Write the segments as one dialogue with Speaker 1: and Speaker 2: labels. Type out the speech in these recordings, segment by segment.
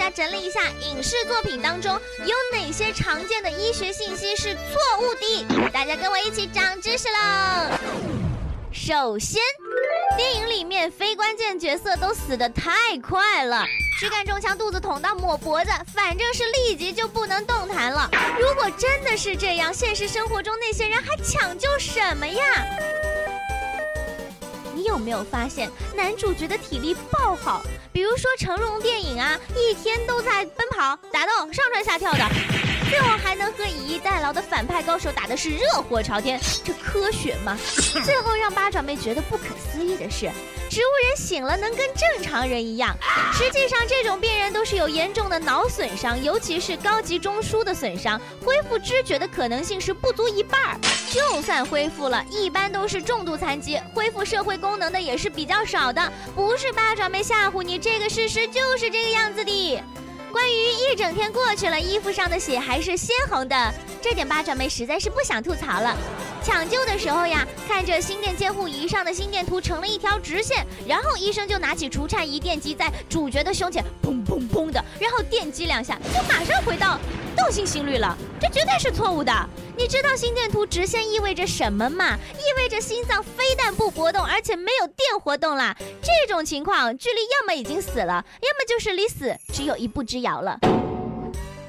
Speaker 1: 大家整理一下影视作品当中有哪些常见的医学信息是错误的。大家跟我一起长知识喽！首先，电影里面非关键角色都死得太快了，躯干中枪，肚子捅到抹脖子，反正是立即就不能动弹了。如果真的是这样，现实生活中那些人还抢救什么呀？你有没有发现男主角的体力爆好？比如说成龙电影啊，一天都在奔跑、打斗、上蹿下跳的，最后还能和以逸待劳的反派高手打的是热火朝天，这科学吗？最后让八爪妹觉得不可思议的是。植物人醒了能跟正常人一样，实际上这种病人都是有严重的脑损伤，尤其是高级中枢的损伤，恢复知觉的可能性是不足一半儿。就算恢复了，一般都是重度残疾，恢复社会功能的也是比较少的。不是八爪妹吓唬你，这个事实就是这个样子的。关于一整天过去了，衣服上的血还是鲜红的，这点八爪妹实在是不想吐槽了。抢救的时候呀，看着心电监护仪上的心电图成了一条直线，然后医生就拿起除颤仪电击在主角的胸前，砰砰砰的，然后电击两下，就马上回到动心心率了。这绝对是错误的。你知道心电图直线意味着什么吗？意味着心脏非但不搏动，而且没有电活动啦。这种情况，距离要么已经死了，要么就是离死只有一步之遥了。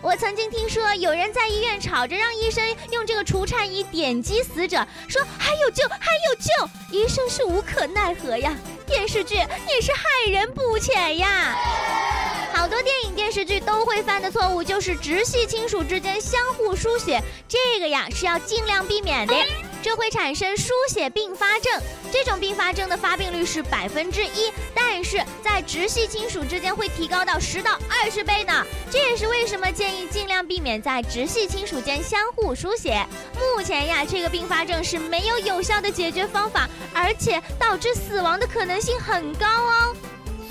Speaker 1: 我曾经听说有人在医院吵着让医生用这个除颤仪点击死者，说还有救，还有救，医生是无可奈何呀。电视剧也是害人不浅呀。好多电影电视剧都会犯的错误就是直系亲属之间相互输血，这个呀是要尽量避免的。这会产生输血并发症，这种并发症的发病率是百分之一，但是在直系亲属之间会提高到十到二十倍呢。这也是为什么建议尽量避免在直系亲属间相互输血。目前呀，这个并发症是没有有效的解决方法，而且导致死亡的可能性很高哦。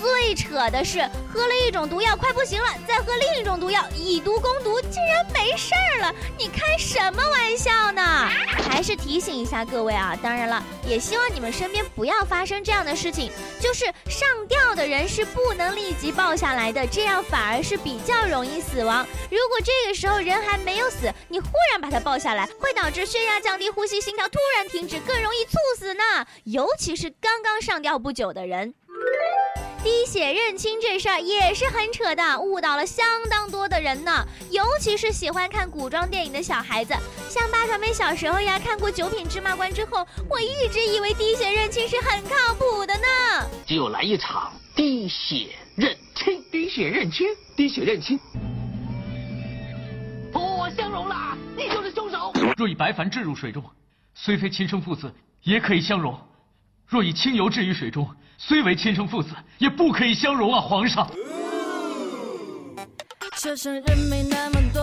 Speaker 1: 最扯的是，喝了一种毒药快不行了，再喝另一种毒药，以毒攻毒，竟然没事儿了！你开什么玩笑呢？还是提醒一下各位啊，当然了，也希望你们身边不要发生这样的事情，就是上吊的人是不能立即抱下来的，这样反而是比较容易死亡。如果这个时候人还没有死，你忽然把他抱下来，会导致血压降低、呼吸、心跳突然停止，更容易猝死呢。尤其是刚刚上吊不久的人。滴血认亲这事儿也是很扯的，误导了相当多的人呢。尤其是喜欢看古装电影的小孩子，像八爪妹小时候呀，看过《九品芝麻官》之后，我一直以为滴血认亲是很靠谱的呢。
Speaker 2: 就来一场滴血认亲，
Speaker 3: 滴血认亲，滴血认亲。
Speaker 2: 我相容了，你就是凶手。
Speaker 4: 若以白矾置入水中，虽非亲生父子，也可以相容；若以清油置于水中，虽为亲生父子，也不可以相容啊，皇上。
Speaker 5: 这生人没那么多，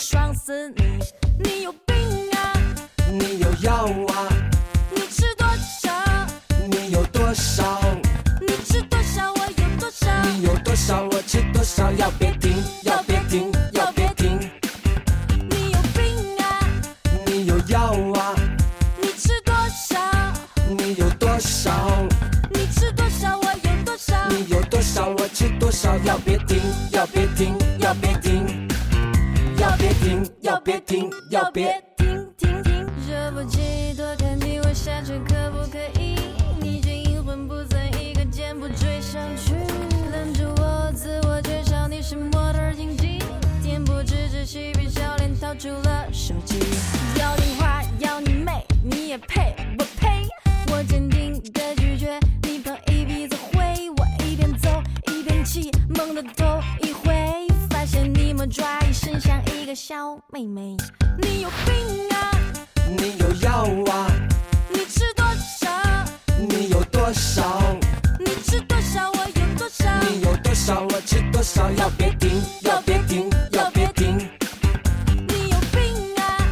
Speaker 5: 爽死你！你有病啊！
Speaker 6: 你有药啊！
Speaker 5: 你吃多少？
Speaker 6: 你有多少？
Speaker 5: 你吃多少？我有多少？
Speaker 6: 你有多少？我吃多少？要别停！要别停！要别停！
Speaker 5: 你有病啊！
Speaker 6: 你有药啊！
Speaker 5: 你吃多少？
Speaker 6: 你有多少？
Speaker 5: 你吃多少？我有多少？
Speaker 6: 你有多少？我吃多少？要别停！要别停！要别别停，要别停
Speaker 5: 停停！热不起多看几我下去，可不可以？你这阴魂不散，一个箭步追上去，拦住我，自我介绍你是模特经济，恬不知耻，嬉皮笑脸掏出了手机，个小妹妹，你有病啊？
Speaker 6: 你有药啊？
Speaker 5: 你吃多少？
Speaker 6: 你有多少？
Speaker 5: 你吃多少？我有多少？
Speaker 6: 你有多少？我吃多少？要别停。要别停。要别停。
Speaker 5: 你有病啊？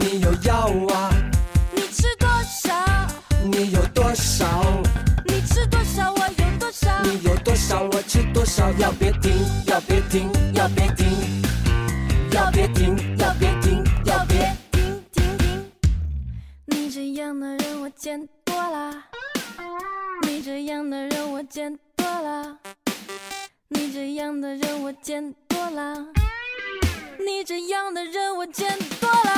Speaker 6: 你有药啊？你吃多少？你
Speaker 5: 有多少？你吃多少？我有多少？你有多少？我吃多少？要别停。的人我见多了，你这样的人我见多了，你
Speaker 6: 这样的人
Speaker 5: 我见多了，
Speaker 6: 你
Speaker 5: 这样的人我见多
Speaker 6: 了。